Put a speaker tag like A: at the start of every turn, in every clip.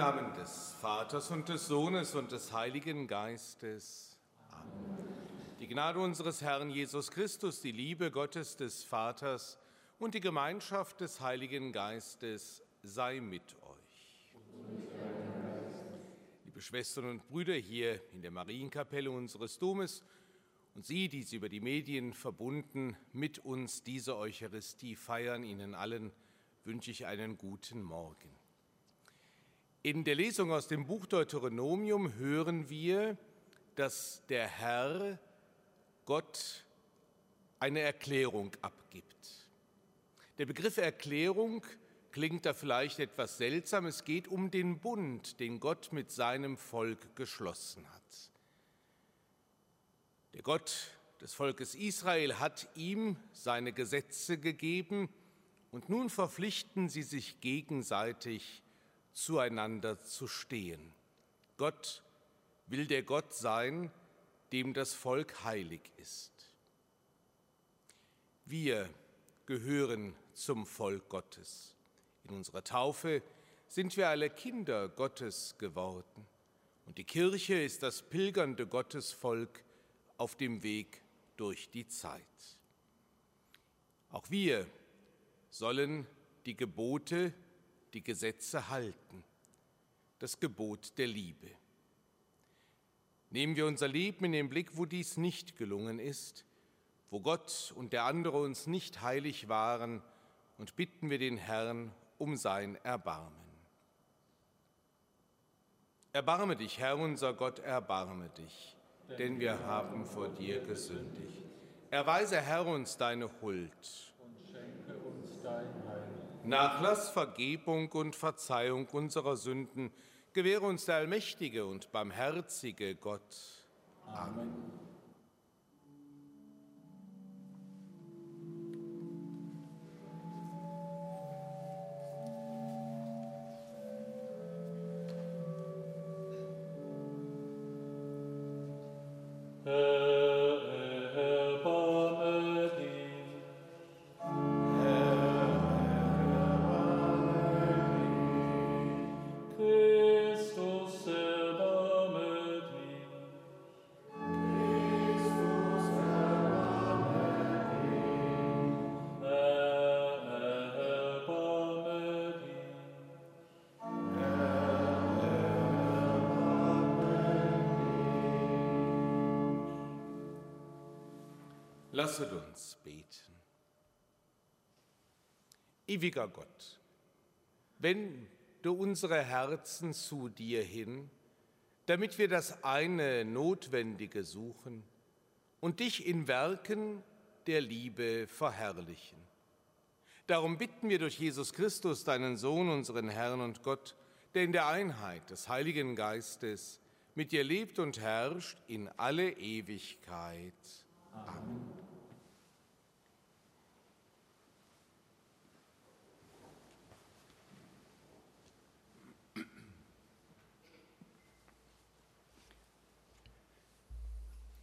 A: Namen des Vaters und des Sohnes und des Heiligen Geistes. Amen. Die Gnade unseres Herrn Jesus Christus, die Liebe Gottes des Vaters und die Gemeinschaft des Heiligen Geistes sei mit euch. Liebe Schwestern und Brüder hier in der Marienkapelle unseres Domes und Sie, die Sie über die Medien verbunden mit uns diese Eucharistie feiern, Ihnen allen wünsche ich einen guten Morgen. In der Lesung aus dem Buch Deuteronomium hören wir, dass der Herr Gott eine Erklärung abgibt. Der Begriff Erklärung klingt da vielleicht etwas seltsam. Es geht um den Bund, den Gott mit seinem Volk geschlossen hat. Der Gott des Volkes Israel hat ihm seine Gesetze gegeben und nun verpflichten sie sich gegenseitig zueinander zu stehen. Gott will der Gott sein, dem das Volk heilig ist. Wir gehören zum Volk Gottes. In unserer Taufe sind wir alle Kinder Gottes geworden. Und die Kirche ist das pilgernde Gottesvolk auf dem Weg durch die Zeit. Auch wir sollen die Gebote die Gesetze halten, das Gebot der Liebe. Nehmen wir unser Leben in den Blick, wo dies nicht gelungen ist, wo Gott und der andere uns nicht heilig waren, und bitten wir den Herrn um sein Erbarmen. Erbarme dich, Herr unser Gott, erbarme dich, denn wir haben vor dir gesündigt. Erweise, Herr, uns deine Huld. Und schenke uns dein Heil. Nachlass, Vergebung und Verzeihung unserer Sünden gewähre uns der allmächtige und barmherzige Gott. Amen. Lasset uns beten. Ewiger Gott, wende unsere Herzen zu dir hin, damit wir das eine Notwendige suchen und dich in Werken der Liebe verherrlichen. Darum bitten wir durch Jesus Christus, deinen Sohn, unseren Herrn und Gott, der in der Einheit des Heiligen Geistes mit dir lebt und herrscht in alle Ewigkeit. Amen.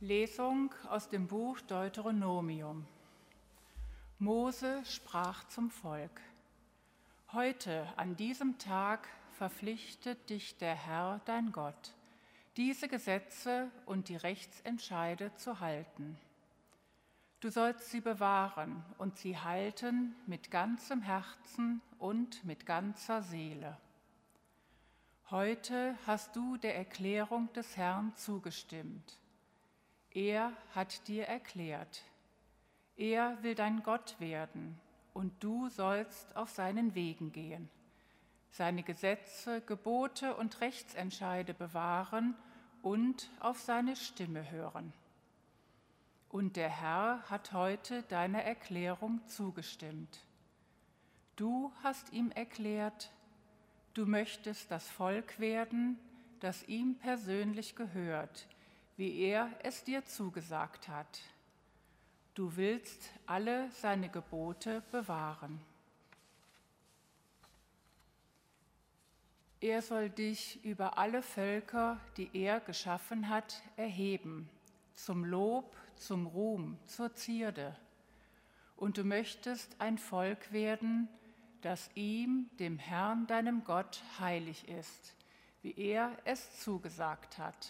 B: Lesung aus dem Buch Deuteronomium. Mose sprach zum Volk, Heute an diesem Tag verpflichtet dich der Herr, dein Gott, diese Gesetze und die Rechtsentscheide zu halten. Du sollst sie bewahren und sie halten mit ganzem Herzen und mit ganzer Seele. Heute hast du der Erklärung des Herrn zugestimmt er hat dir erklärt, er will dein Gott werden und du sollst auf seinen Wegen gehen, seine Gesetze, Gebote und Rechtsentscheide bewahren und auf seine Stimme hören. Und der Herr hat heute deiner Erklärung zugestimmt. Du hast ihm erklärt, du möchtest das Volk werden, das ihm persönlich gehört, wie er es dir zugesagt hat. Du willst alle seine Gebote bewahren. Er soll dich über alle Völker, die er geschaffen hat, erheben, zum Lob, zum Ruhm, zur Zierde. Und du möchtest ein Volk werden, das ihm, dem Herrn, deinem Gott, heilig ist – wie er es zugesagt hat.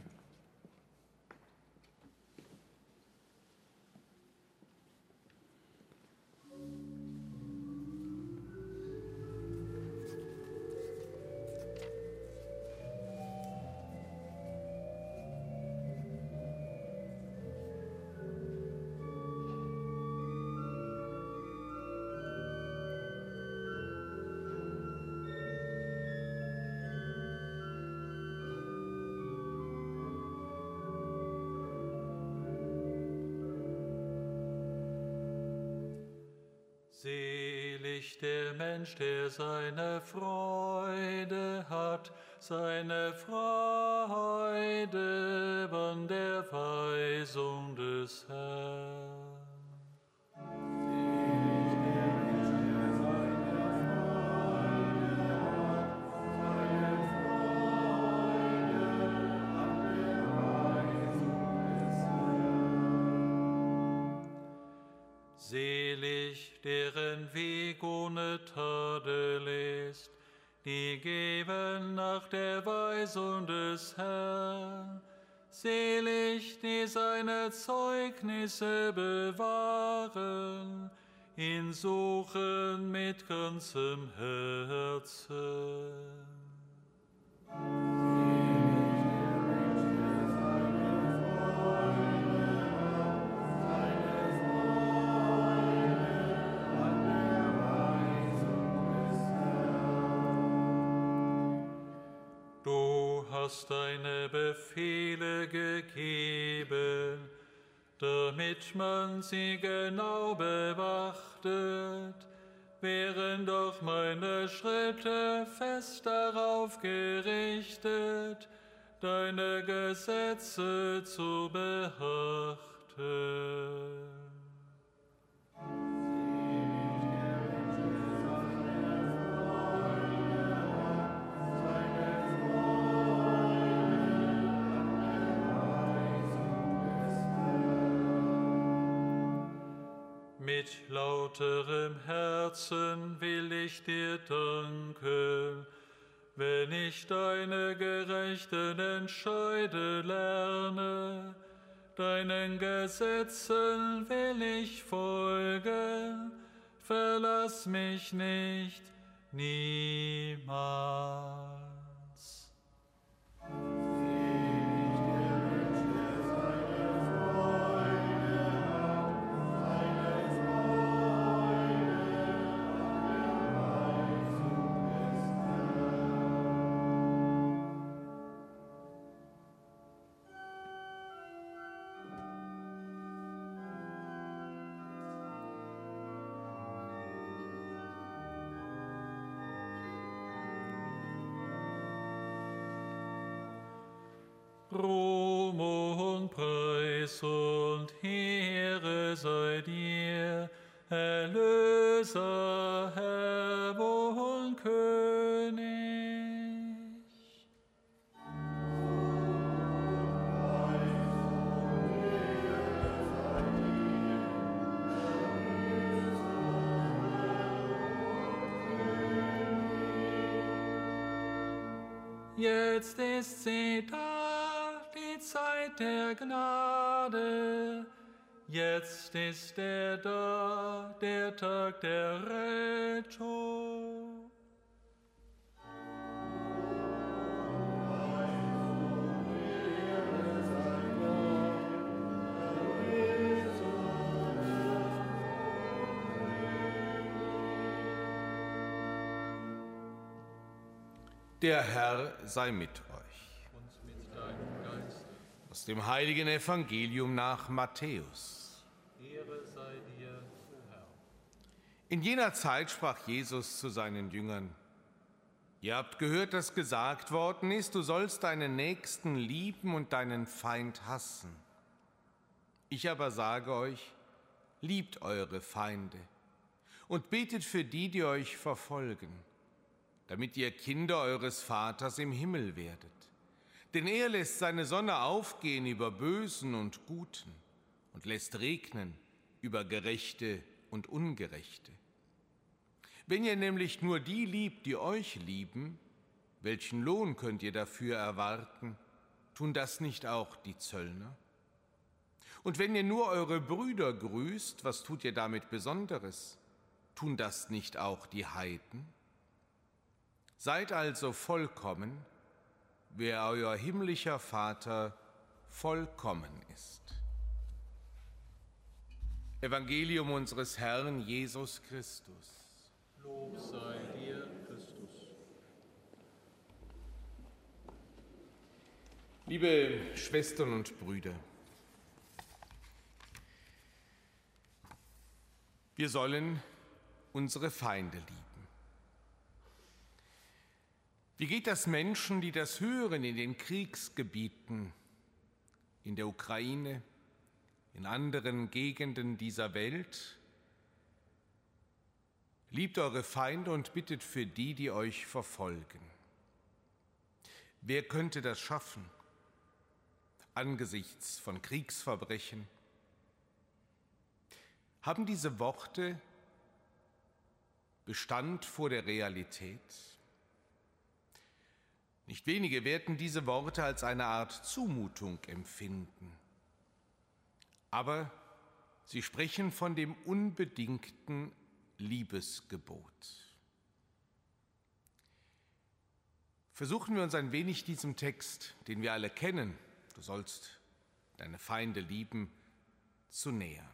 C: Mensch, der seine Freude hat, seine Freude an der Weisung die geben nach der Weisung des Herrn. Selig, die seine Zeugnisse bewahren, ihn suchen mit ganzem Herzen. Hast deine Befehle gegeben, damit man sie genau bewachtet, wären doch meine Schritte fest darauf gerichtet, deine Gesetze zu beachten. Mit lauterem Herzen will ich dir danken, wenn ich deine gerechten Entscheide lerne. Deinen Gesetzen will ich folgen, verlass mich nicht niemals. Jetzt ist sie da Zeit der Gnade. Jetzt ist er da, der Tag der Rettung.
A: Der Herr sei mit aus dem heiligen Evangelium nach Matthäus. Ehre sei dir, o Herr. In jener Zeit sprach Jesus zu seinen Jüngern, Ihr habt gehört, dass gesagt worden ist, du sollst deinen Nächsten lieben und deinen Feind hassen. Ich aber sage euch, liebt eure Feinde und betet für die, die euch verfolgen, damit ihr Kinder eures Vaters im Himmel werdet. Denn er lässt seine Sonne aufgehen über Bösen und Guten und lässt regnen über Gerechte und Ungerechte. Wenn ihr nämlich nur die liebt, die euch lieben, welchen Lohn könnt ihr dafür erwarten? Tun das nicht auch die Zöllner? Und wenn ihr nur eure Brüder grüßt, was tut ihr damit Besonderes? Tun das nicht auch die Heiden? Seid also vollkommen, wer euer himmlischer Vater vollkommen ist. Evangelium unseres Herrn Jesus Christus.
C: Lob sei dir, Christus.
A: Liebe Schwestern und Brüder, wir sollen unsere Feinde lieben. Wie geht das Menschen, die das hören in den Kriegsgebieten, in der Ukraine, in anderen Gegenden dieser Welt? Liebt eure Feinde und bittet für die, die euch verfolgen. Wer könnte das schaffen angesichts von Kriegsverbrechen? Haben diese Worte Bestand vor der Realität? Nicht wenige werden diese Worte als eine Art Zumutung empfinden. Aber sie sprechen von dem unbedingten Liebesgebot. Versuchen wir uns ein wenig diesem Text, den wir alle kennen, du sollst deine Feinde lieben, zu nähern.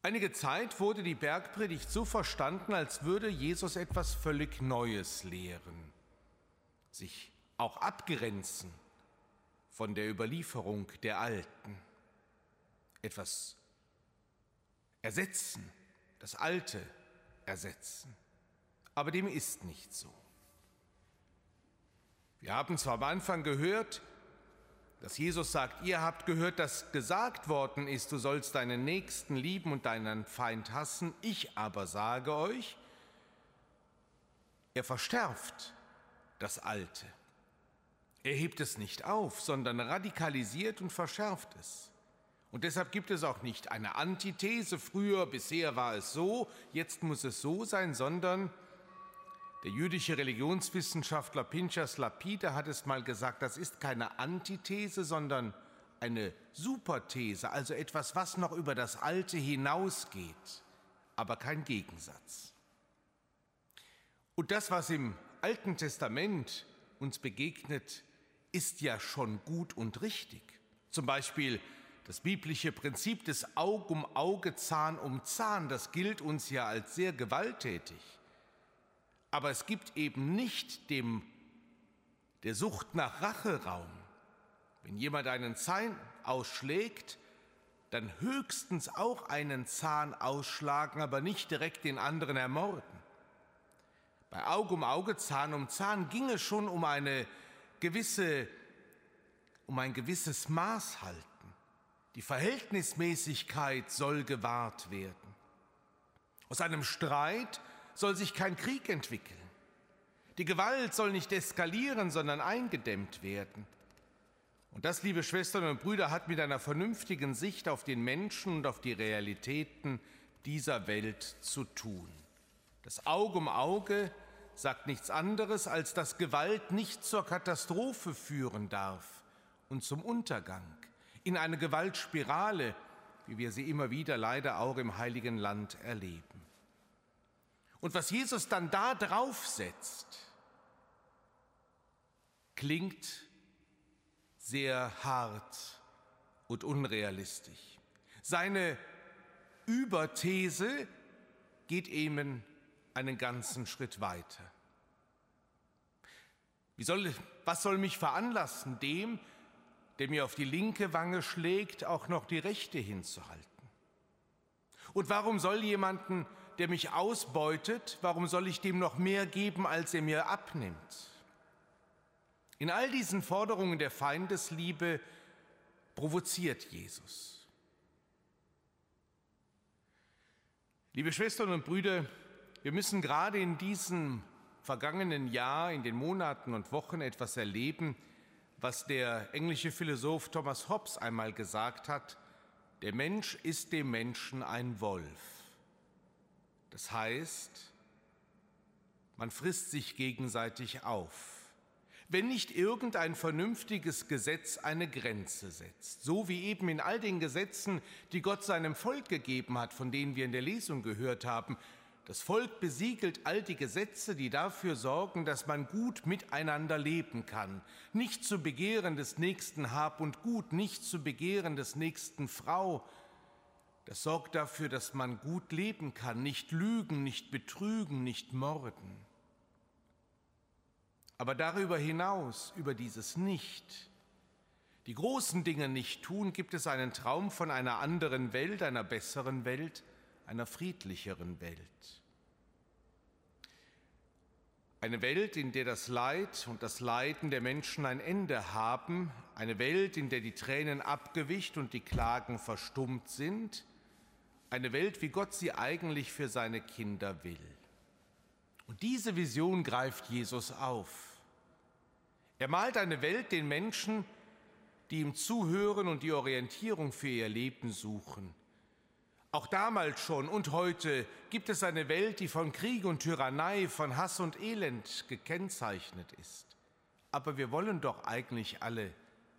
A: Einige Zeit wurde die Bergpredigt so verstanden, als würde Jesus etwas völlig Neues lehren, sich auch abgrenzen von der Überlieferung der Alten, etwas ersetzen, das Alte ersetzen. Aber dem ist nicht so. Wir haben zwar am Anfang gehört, dass Jesus sagt, ihr habt gehört, dass gesagt worden ist, du sollst deinen Nächsten lieben und deinen Feind hassen, ich aber sage euch, er verstärft das Alte. Er hebt es nicht auf, sondern radikalisiert und verschärft es. Und deshalb gibt es auch nicht eine Antithese, früher, bisher war es so, jetzt muss es so sein, sondern der jüdische Religionswissenschaftler Pinchas Lapide hat es mal gesagt, das ist keine Antithese, sondern eine Superthese, also etwas, was noch über das Alte hinausgeht, aber kein Gegensatz. Und das, was im Alten Testament uns begegnet, ist ja schon gut und richtig. Zum Beispiel das biblische Prinzip des Aug um Auge, Zahn um Zahn, das gilt uns ja als sehr gewalttätig. Aber es gibt eben nicht dem, der Sucht nach Rache Raum. Wenn jemand einen Zahn ausschlägt, dann höchstens auch einen Zahn ausschlagen, aber nicht direkt den anderen ermorden. Bei Auge um Auge, Zahn um Zahn ging es schon um eine gewisse, um ein gewisses Maß halten. Die Verhältnismäßigkeit soll gewahrt werden. Aus einem Streit soll sich kein Krieg entwickeln. Die Gewalt soll nicht eskalieren, sondern eingedämmt werden. Und das, liebe Schwestern und Brüder, hat mit einer vernünftigen Sicht auf den Menschen und auf die Realitäten dieser Welt zu tun. Das Auge um Auge sagt nichts anderes, als dass Gewalt nicht zur Katastrophe führen darf und zum Untergang in eine Gewaltspirale, wie wir sie immer wieder leider auch im heiligen Land erleben. Und was Jesus dann da draufsetzt, klingt sehr hart und unrealistisch. Seine Überthese geht eben einen ganzen Schritt weiter. Wie soll, was soll mich veranlassen, dem, der mir auf die linke Wange schlägt, auch noch die rechte hinzuhalten? Und warum soll jemanden, der mich ausbeutet, warum soll ich dem noch mehr geben, als er mir abnimmt? In all diesen Forderungen der Feindesliebe provoziert Jesus. Liebe Schwestern und Brüder, wir müssen gerade in diesem vergangenen Jahr, in den Monaten und Wochen etwas erleben, was der englische Philosoph Thomas Hobbes einmal gesagt hat, der Mensch ist dem Menschen ein Wolf. Das heißt, man frisst sich gegenseitig auf wenn nicht irgendein vernünftiges Gesetz eine Grenze setzt. So wie eben in all den Gesetzen, die Gott seinem Volk gegeben hat, von denen wir in der Lesung gehört haben. Das Volk besiegelt all die Gesetze, die dafür sorgen, dass man gut miteinander leben kann. Nicht zu begehren des nächsten Hab und Gut, nicht zu begehren des nächsten Frau. Das sorgt dafür, dass man gut leben kann, nicht lügen, nicht betrügen, nicht morden. Aber darüber hinaus, über dieses Nicht, die großen Dinge nicht tun, gibt es einen Traum von einer anderen Welt, einer besseren Welt, einer friedlicheren Welt. Eine Welt, in der das Leid und das Leiden der Menschen ein Ende haben, eine Welt, in der die Tränen abgewischt und die Klagen verstummt sind, eine Welt, wie Gott sie eigentlich für seine Kinder will. Und diese Vision greift Jesus auf. Er malt eine Welt den Menschen, die ihm zuhören und die Orientierung für ihr Leben suchen. Auch damals schon und heute gibt es eine Welt, die von Krieg und Tyrannei, von Hass und Elend gekennzeichnet ist. Aber wir wollen doch eigentlich alle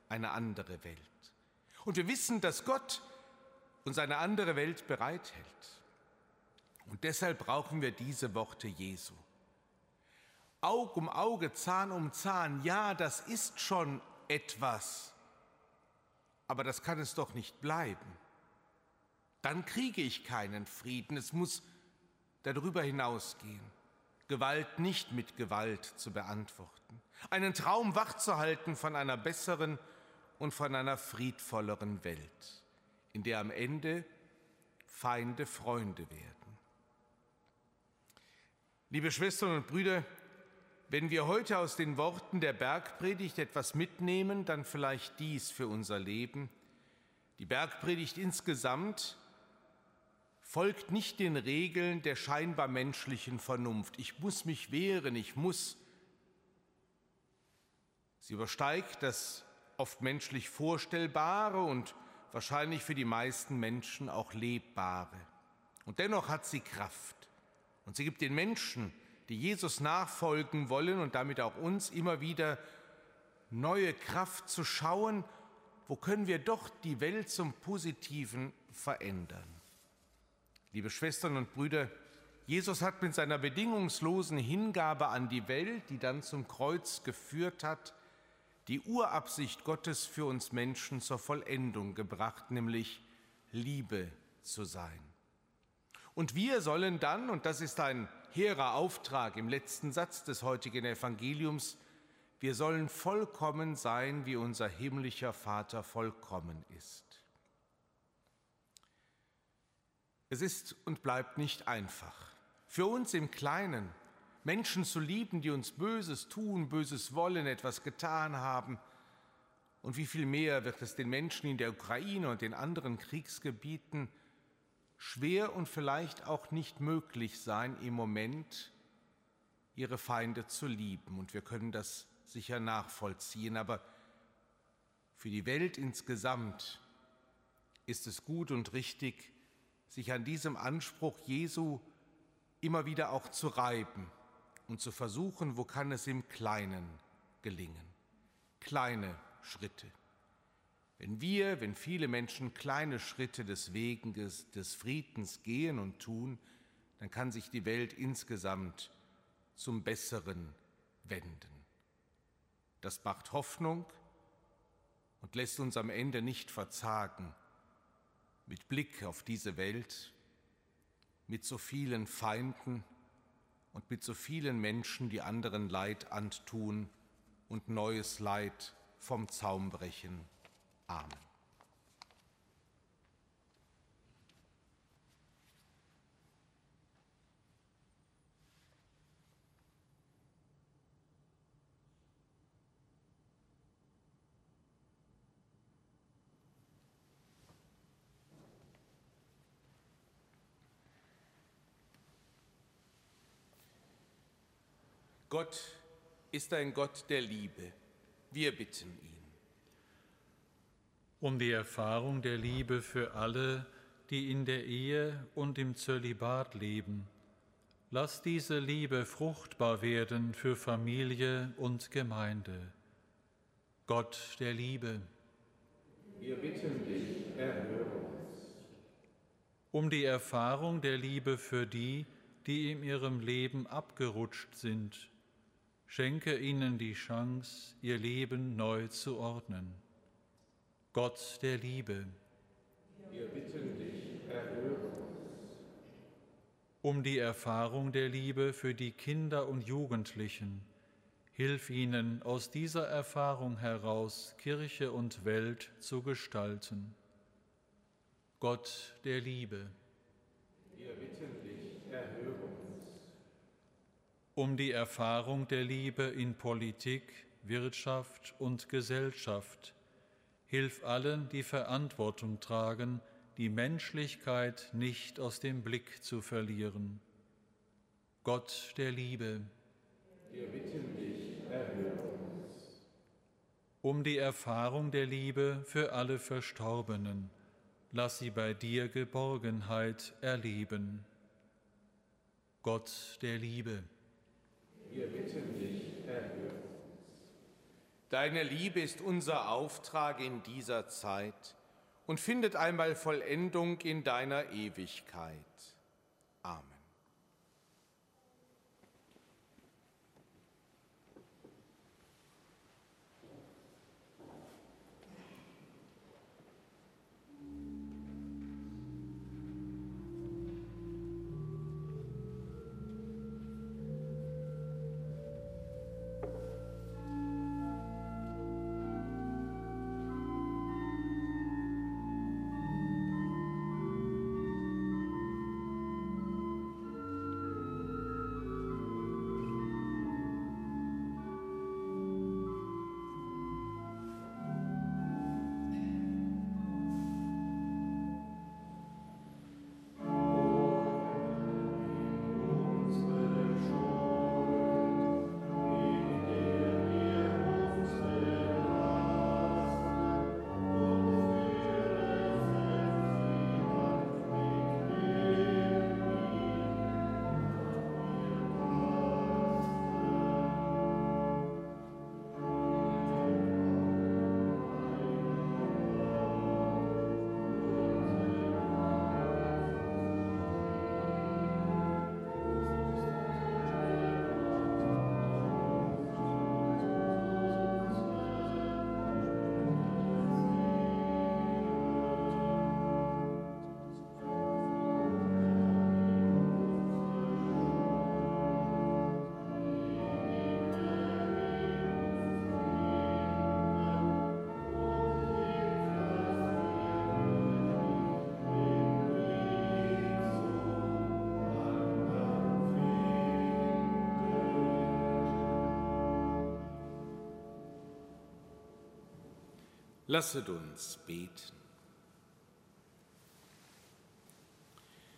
A: eine andere Welt. Und wir wissen, dass Gott uns eine andere Welt bereithält. Und deshalb brauchen wir diese Worte Jesu. Aug um Auge, Zahn um Zahn, ja, das ist schon etwas, aber das kann es doch nicht bleiben. Dann kriege ich keinen Frieden, es muss darüber hinausgehen. Gewalt nicht mit Gewalt zu beantworten, einen Traum wachzuhalten von einer besseren und von einer friedvolleren Welt, in der am Ende Feinde Freunde werden. Liebe Schwestern und Brüder, wenn wir heute aus den Worten der Bergpredigt etwas mitnehmen, dann vielleicht dies für unser Leben. Die Bergpredigt insgesamt folgt nicht den Regeln der scheinbar menschlichen Vernunft. Ich muss mich wehren, ich muss. Sie übersteigt das oft menschlich Vorstellbare und wahrscheinlich für die meisten Menschen auch Lebbare. Und dennoch hat sie Kraft. Und sie gibt den Menschen die Jesus nachfolgen wollen und damit auch uns immer wieder neue Kraft zu schauen, wo können wir doch die Welt zum Positiven verändern. Liebe Schwestern und Brüder, Jesus hat mit seiner bedingungslosen Hingabe an die Welt, die dann zum Kreuz geführt hat, die Urabsicht Gottes für uns Menschen zur Vollendung gebracht, nämlich Liebe zu sein. Und wir sollen dann, und das ist ein hehrer Auftrag im letzten Satz des heutigen Evangeliums, wir sollen vollkommen sein, wie unser himmlischer Vater vollkommen ist. Es ist und bleibt nicht einfach. Für uns im Kleinen, Menschen zu lieben, die uns Böses tun, Böses wollen, etwas getan haben. Und wie viel mehr wird es den Menschen in der Ukraine und den anderen Kriegsgebieten schwer und vielleicht auch nicht möglich sein, im Moment ihre Feinde zu lieben. Und wir können das sicher nachvollziehen. Aber für die Welt insgesamt ist es gut und richtig, sich an diesem Anspruch Jesu immer wieder auch zu reiben und zu versuchen, wo kann es im Kleinen gelingen. Kleine Schritte. Wenn wir, wenn viele Menschen kleine Schritte des Weges des Friedens gehen und tun, dann kann sich die Welt insgesamt zum Besseren wenden. Das macht Hoffnung und lässt uns am Ende nicht verzagen, mit Blick auf diese Welt, mit so vielen Feinden und mit so vielen Menschen, die anderen Leid antun und neues Leid vom Zaum brechen. Amen. Gott ist ein Gott der Liebe. Wir bitten ihn.
C: um die Erfahrung der Liebe für alle, die in der Ehe und im Zölibat leben. Lass diese Liebe fruchtbar werden für Familie und Gemeinde. Gott der Liebe.
A: Wir bitten dich, erhöre uns.
C: Um die Erfahrung der Liebe für die, die in ihrem Leben abgerutscht sind. Schenke ihnen die Chance, ihr Leben neu zu ordnen. Gott der Liebe.
A: Wir bitten dich, erhöre uns.
C: Um die Erfahrung der Liebe für die Kinder und Jugendlichen. Hilf ihnen, aus dieser Erfahrung heraus Kirche und Welt zu gestalten. Gott der Liebe.
A: Wir bitten dich, erhöre uns.
C: Um die Erfahrung der Liebe in Politik, Wirtschaft und Gesellschaft Hilf allen, die Verantwortung tragen, die Menschlichkeit nicht aus dem Blick zu verlieren. Gott der Liebe.
A: Wir bitten dich, erhöre uns.
C: Um die Erfahrung der Liebe für alle Verstorbenen, lass sie bei dir Geborgenheit erleben. Gott der Liebe.
A: Wir bitten dich, erhöre. Deine Liebe ist unser Auftrag in dieser Zeit und findet einmal Vollendung in deiner Ewigkeit. Amen. Lasset uns beten.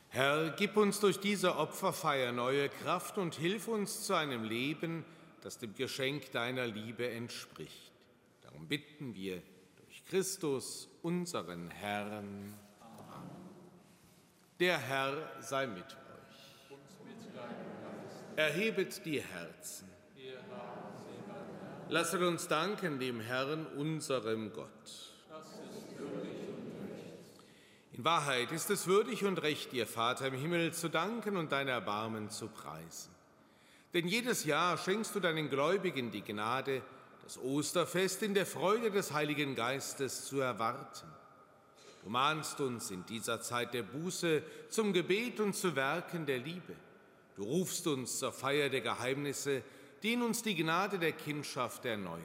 A: Herr, gib uns durch diese Opferfeier neue Kraft und hilf uns zu einem Leben, das dem Geschenk deiner Liebe entspricht. Darum bitten wir durch Christus, unseren Herrn. Amen. Der Herr sei mit euch. Erhebet die Herzen. Lasset uns danken dem Herrn, unserem Gott. In Wahrheit ist es würdig und recht, dir Vater im Himmel zu danken und dein Erbarmen zu preisen. Denn jedes Jahr schenkst du deinen Gläubigen die Gnade, das Osterfest in der Freude des Heiligen Geistes zu erwarten. Du mahnst uns in dieser Zeit der Buße zum Gebet und zu Werken der Liebe. Du rufst uns zur Feier der Geheimnisse, den uns die Gnade der Kindschaft erneuern.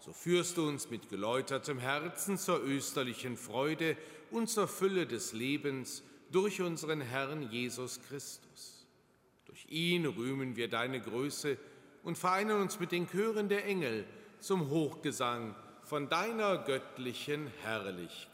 A: So führst du uns mit geläutertem Herzen zur österlichen Freude und zur Fülle des Lebens durch unseren Herrn Jesus Christus. Durch ihn rühmen wir deine Größe und vereinen uns mit den Chören der Engel zum Hochgesang von deiner göttlichen Herrlichkeit.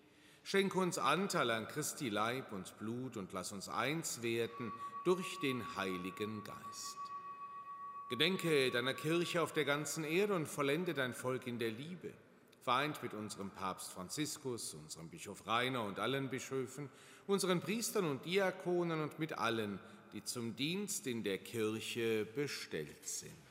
A: schenke uns Anteil an Christi Leib und Blut und lass uns eins werden durch den Heiligen Geist. Gedenke deiner Kirche auf der ganzen Erde und vollende dein Volk in der Liebe vereint mit unserem Papst Franziskus, unserem Bischof Rainer und allen Bischöfen, unseren Priestern und Diakonen und mit allen, die zum Dienst in der Kirche bestellt sind.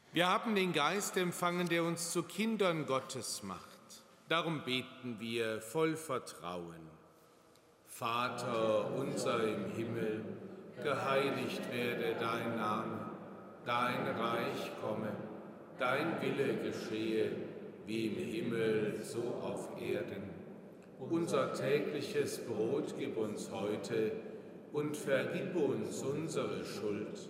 A: Wir haben den Geist empfangen, der uns zu Kindern Gottes macht. Darum beten wir voll Vertrauen. Vater unser im Himmel, geheiligt werde dein Name, dein Reich komme, dein Wille geschehe, wie im Himmel, so auf Erden. Unser tägliches Brot gib uns heute und vergib uns unsere Schuld,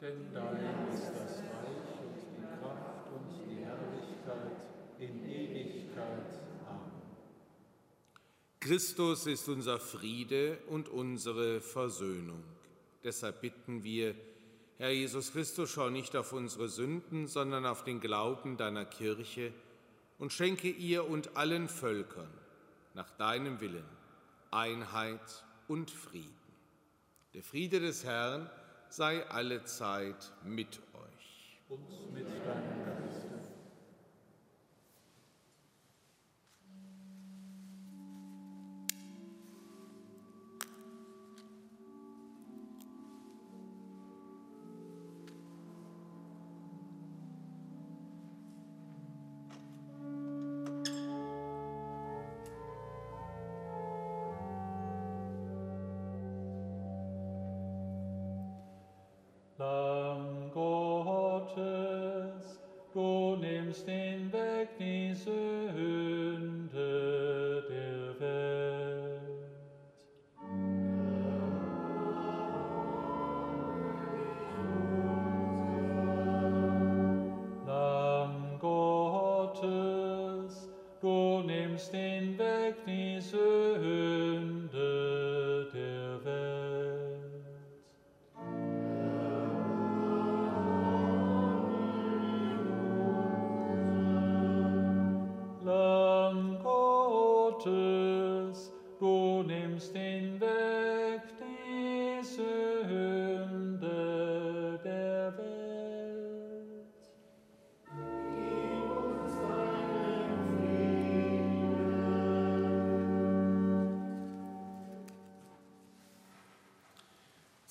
C: Denn dein ist das Reich und die Kraft und die Herrlichkeit in Ewigkeit.
A: Christus ist unser Friede und unsere Versöhnung. Deshalb bitten wir, Herr Jesus Christus, schau nicht auf unsere Sünden, sondern auf den Glauben deiner Kirche und schenke ihr und allen Völkern nach deinem Willen Einheit und Frieden. Der Friede des Herrn sei alle Zeit mit euch.
C: Und mit deinem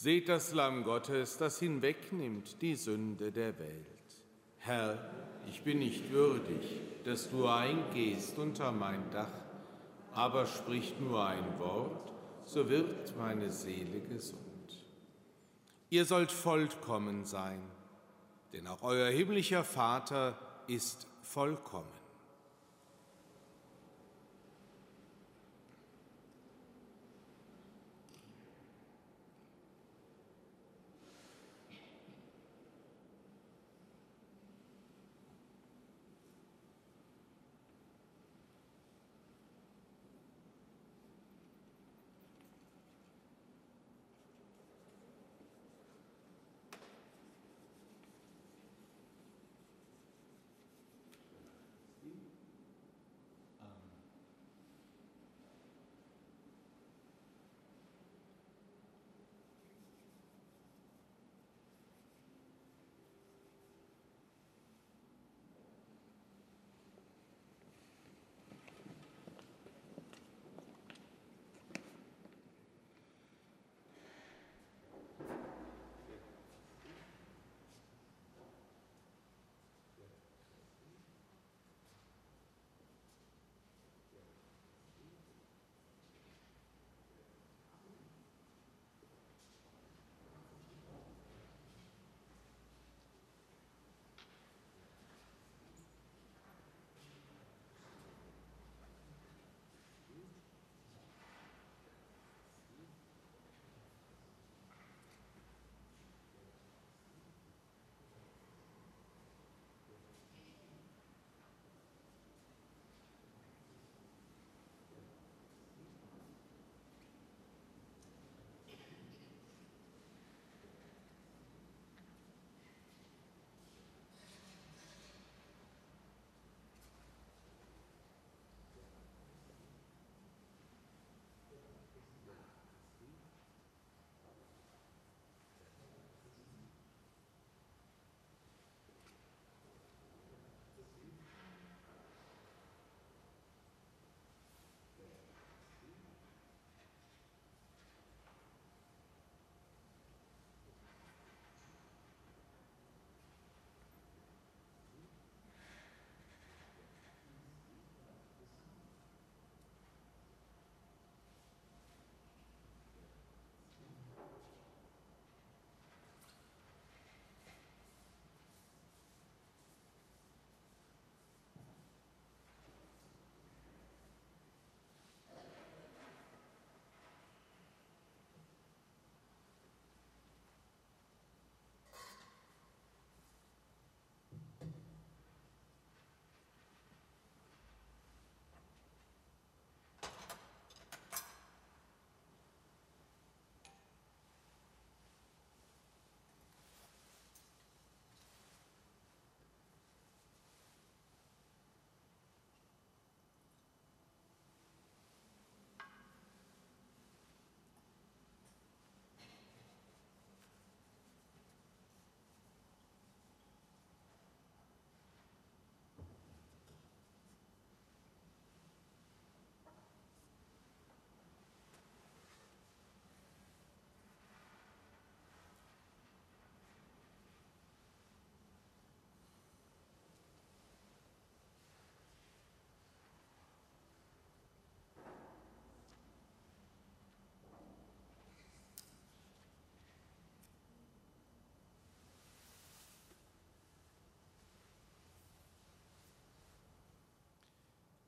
A: Seht das Lamm Gottes, das hinwegnimmt die Sünde der Welt. Herr, ich bin nicht würdig, dass du eingehst unter mein Dach, aber sprich nur ein Wort, so wird meine Seele gesund. Ihr sollt vollkommen sein, denn auch euer himmlischer Vater ist vollkommen.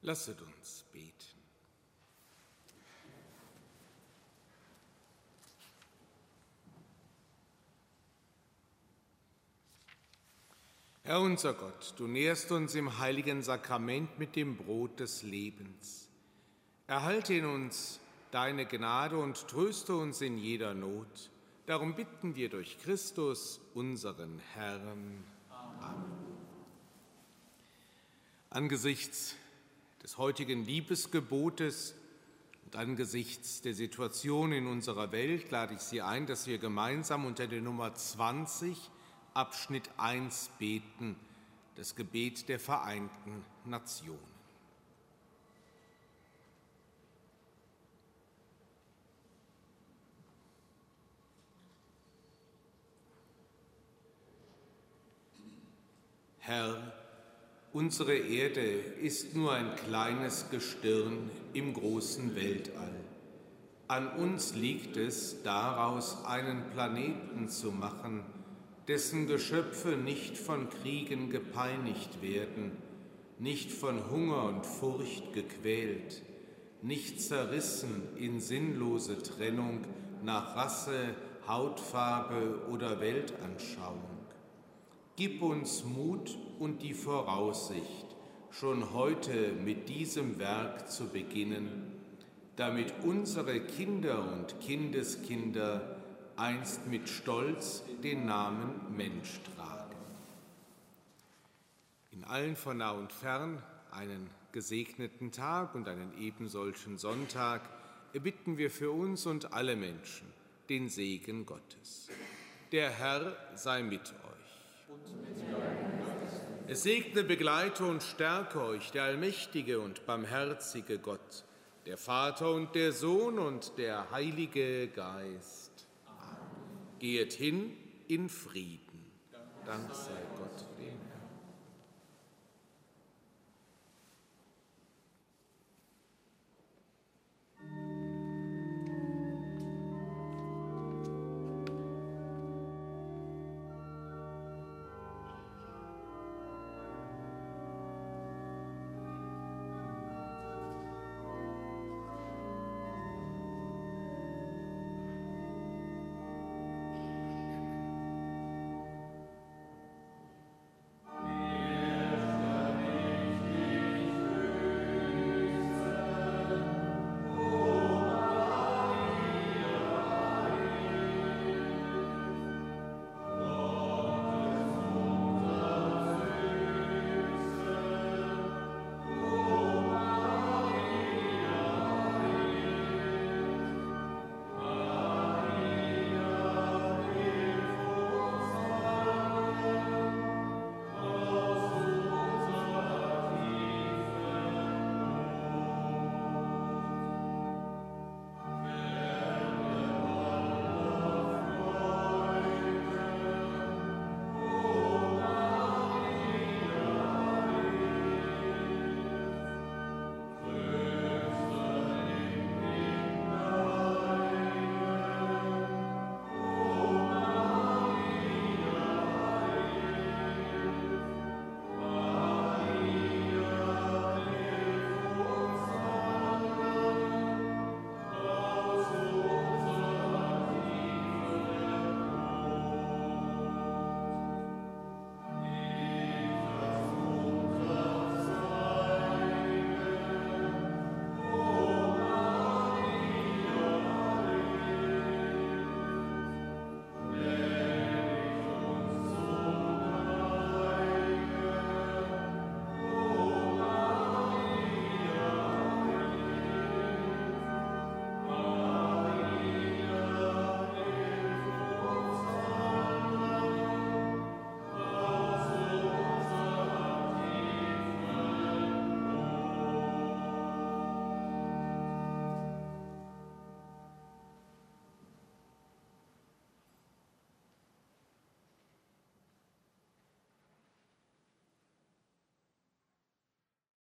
A: Lasset uns beten. Herr unser Gott, du nährst uns im heiligen Sakrament mit dem Brot des Lebens. Erhalte in uns deine Gnade und tröste uns in jeder Not. Darum bitten wir durch Christus, unseren Herrn. Amen. Angesichts des heutigen Liebesgebotes Und angesichts der Situation in unserer Welt lade ich Sie ein, dass wir gemeinsam unter der Nummer 20 Abschnitt 1 beten, das Gebet der Vereinten Nationen. Herr, Unsere Erde ist nur ein kleines Gestirn im großen Weltall. An uns liegt es, daraus einen Planeten zu machen, dessen Geschöpfe nicht von Kriegen gepeinigt werden, nicht von Hunger und Furcht gequält, nicht zerrissen in sinnlose Trennung nach Rasse, Hautfarbe oder Weltanschauung. Gib uns Mut und die Voraussicht, schon heute mit diesem Werk zu beginnen, damit unsere Kinder und Kindeskinder einst mit Stolz den Namen Mensch tragen. In allen von nah und fern einen gesegneten Tag und einen ebensolchen Sonntag erbitten wir für uns und alle Menschen den Segen Gottes. Der Herr sei mit euch. Es segne, begleite und stärke euch der allmächtige und barmherzige Gott, der Vater und der Sohn und der Heilige Geist. Amen. Geht hin in Frieden. Dank sei Gott dem